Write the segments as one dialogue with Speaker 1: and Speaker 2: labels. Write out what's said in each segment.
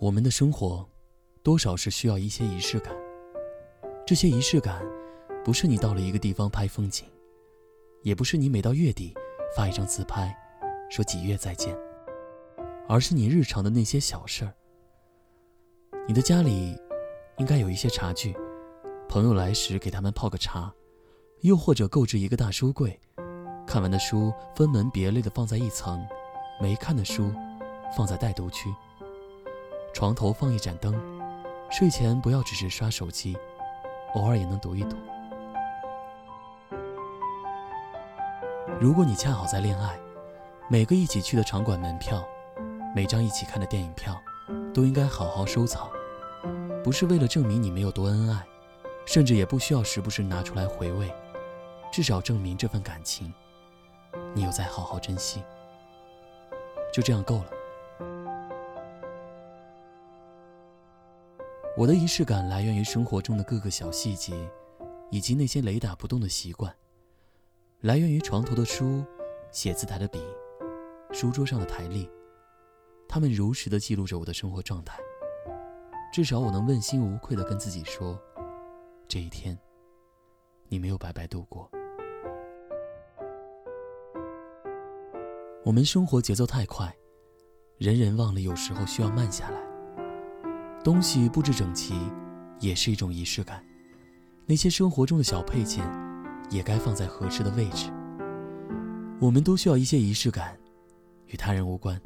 Speaker 1: 我们的生活，多少是需要一些仪式感。这些仪式感，不是你到了一个地方拍风景，也不是你每到月底发一张自拍，说几月再见，而是你日常的那些小事儿。你的家里，应该有一些茶具，朋友来时给他们泡个茶，又或者购置一个大书柜，看完的书分门别类的放在一层，没看的书放在待读区。床头放一盏灯，睡前不要只是刷手机，偶尔也能读一读。如果你恰好在恋爱，每个一起去的场馆门票，每张一起看的电影票，都应该好好收藏。不是为了证明你们有多恩爱，甚至也不需要时不时拿出来回味，至少证明这份感情，你有在好好珍惜。就这样够了。我的仪式感来源于生活中的各个小细节，以及那些雷打不动的习惯。来源于床头的书、写字台的笔、书桌上的台历，他们如实的记录着我的生活状态。至少我能问心无愧的跟自己说，这一天，你没有白白度过。我们生活节奏太快，人人忘了有时候需要慢下来。东西布置整齐，也是一种仪式感。那些生活中的小配件，也该放在合适的位置。我们都需要一些仪式感，与他人无关。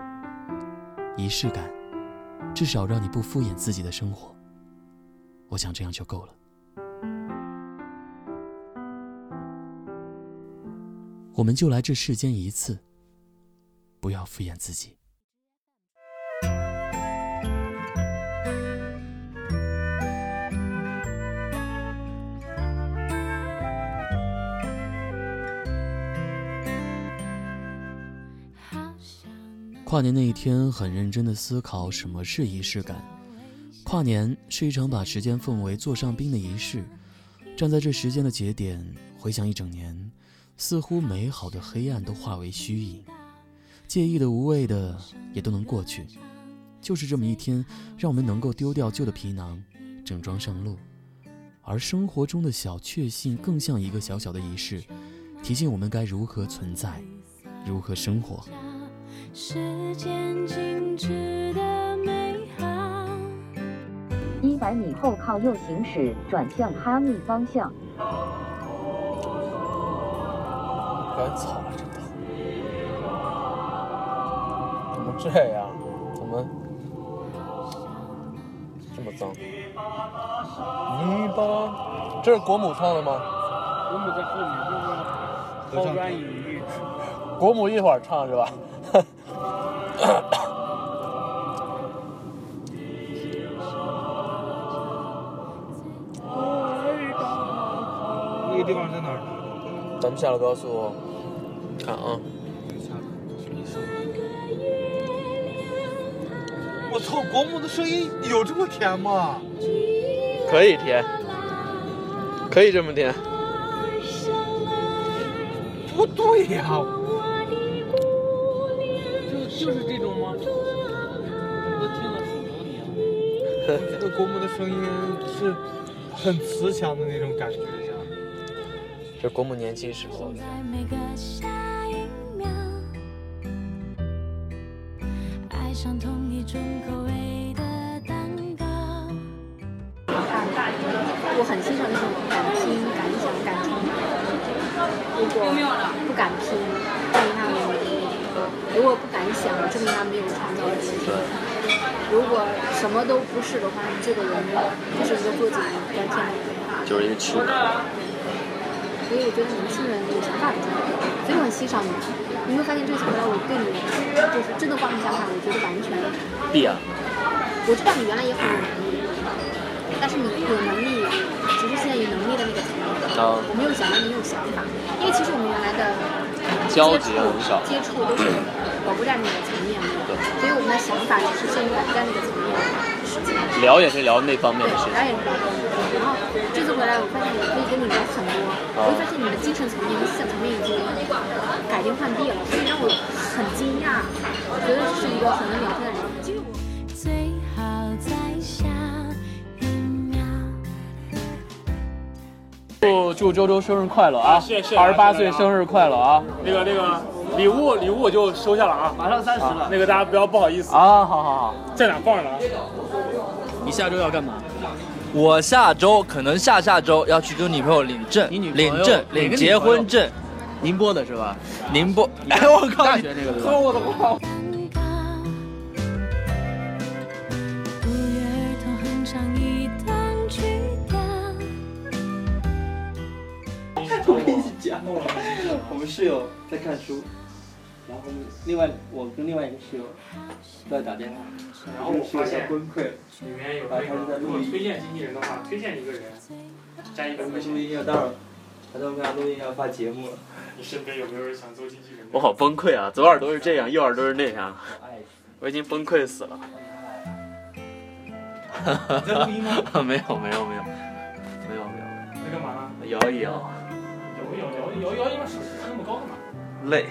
Speaker 1: 仪式感，至少让你不敷衍自己的生活。我想这样就够了。我们就来这世间一次，不要敷衍自己。跨年那一天，很认真的思考什么是仪式感。跨年是一场把时间奉为座上宾的仪式，站在这时间的节点，回想一整年，似乎美好的黑暗都化为虚影，介意的、无谓的也都能过去。就是这么一天，让我们能够丢掉旧的皮囊，整装上路。而生活中的小确幸，更像一个小小的仪式，提醒我们该如何存在，如何生活。时间静止的美好。
Speaker 2: 一百米后靠右行驶，转向哈密方向。
Speaker 3: 干草了，这都！怎么这样？怎么这么脏？泥巴，这是国母唱的吗？
Speaker 4: 国母在后面，就是抛砖引玉。
Speaker 3: 国母一会儿唱是吧？
Speaker 4: 那个地方在哪儿？
Speaker 3: 咱们下了高速，看啊！
Speaker 4: 我操，国母的声音有这么甜吗？
Speaker 3: 可以甜，可以这么甜。
Speaker 4: 不对呀！就是这种吗？我都听了好多年了。这个国母的声音是很慈祥的那种感觉呀。
Speaker 3: 这国母年轻时候的。
Speaker 5: 我很欣赏那种敢拼、敢想、敢冲的如果不敢拼。如果不敢想，证明他没有创造力。如果什么都不是的话，你这个人就是一个做自己端天的人。
Speaker 3: 就是一个痴男。
Speaker 5: 所以我觉得年轻人有想法很重要，所以我很欣赏你。你会发现这次回来，我对你就是真的换个想法，我觉得完全。
Speaker 3: 必啊。
Speaker 5: 我知道你原来也很有能力，但是你有能力，只是现在有能力的那个层面。
Speaker 3: 啊。
Speaker 5: 我没有想到你有想法，因为其实我们原来的
Speaker 3: 交集很少，
Speaker 5: 接触都是。我不在那个层面。所以我们的想法就是建立在那个层面。
Speaker 3: 聊也是聊那方面的事情。
Speaker 5: 聊也是聊那方面。然后这次回来，我发现我可以跟你聊很多，我发现你的精神层面和思想层面已经改天换地了，所以让我很惊讶。我觉得是一个很能聊天的人。
Speaker 6: 祝祝周周生日快乐啊！
Speaker 3: 谢谢，
Speaker 6: 二十八岁生日快乐啊！
Speaker 3: 那个。那个礼物礼物我就收下了啊，
Speaker 4: 马上三十了，
Speaker 3: 那个大家不要不好意思，
Speaker 6: 啊，好好好，
Speaker 3: 在哪放着呢？
Speaker 1: 你下周要干嘛？
Speaker 7: 我下周可能下下周要去跟女朋友领证，
Speaker 1: 你女朋友
Speaker 7: 领证领结婚证，
Speaker 1: 宁波的是吧？
Speaker 7: 宁波。哎，我靠！
Speaker 1: 大学那个对吧？
Speaker 6: 我的妈！
Speaker 8: 不约而同哼唱一段曲调。
Speaker 9: 我跟你讲，我们室友在看书，然后另外我跟另外一个室友都在打电话，
Speaker 3: 然后我发现
Speaker 9: 崩溃了。
Speaker 3: 里面有那个，如果推荐经纪人的话，推荐一个人加一百块
Speaker 9: 录
Speaker 3: 钱。
Speaker 9: 音要待会儿，他说我们俩录音要发节目了。
Speaker 3: 你身边有没有人想做经纪人？
Speaker 7: 我好崩溃啊！左耳朵是这样，右耳朵是那样，
Speaker 9: 哎，
Speaker 7: 我已经崩溃死了。
Speaker 9: 在录音吗？
Speaker 7: 没有没有没有没有没有，
Speaker 3: 在干嘛呢？
Speaker 7: 摇一摇，
Speaker 3: 摇一摇摇一摇一摇，你把手伸那么高干嘛？
Speaker 7: 累。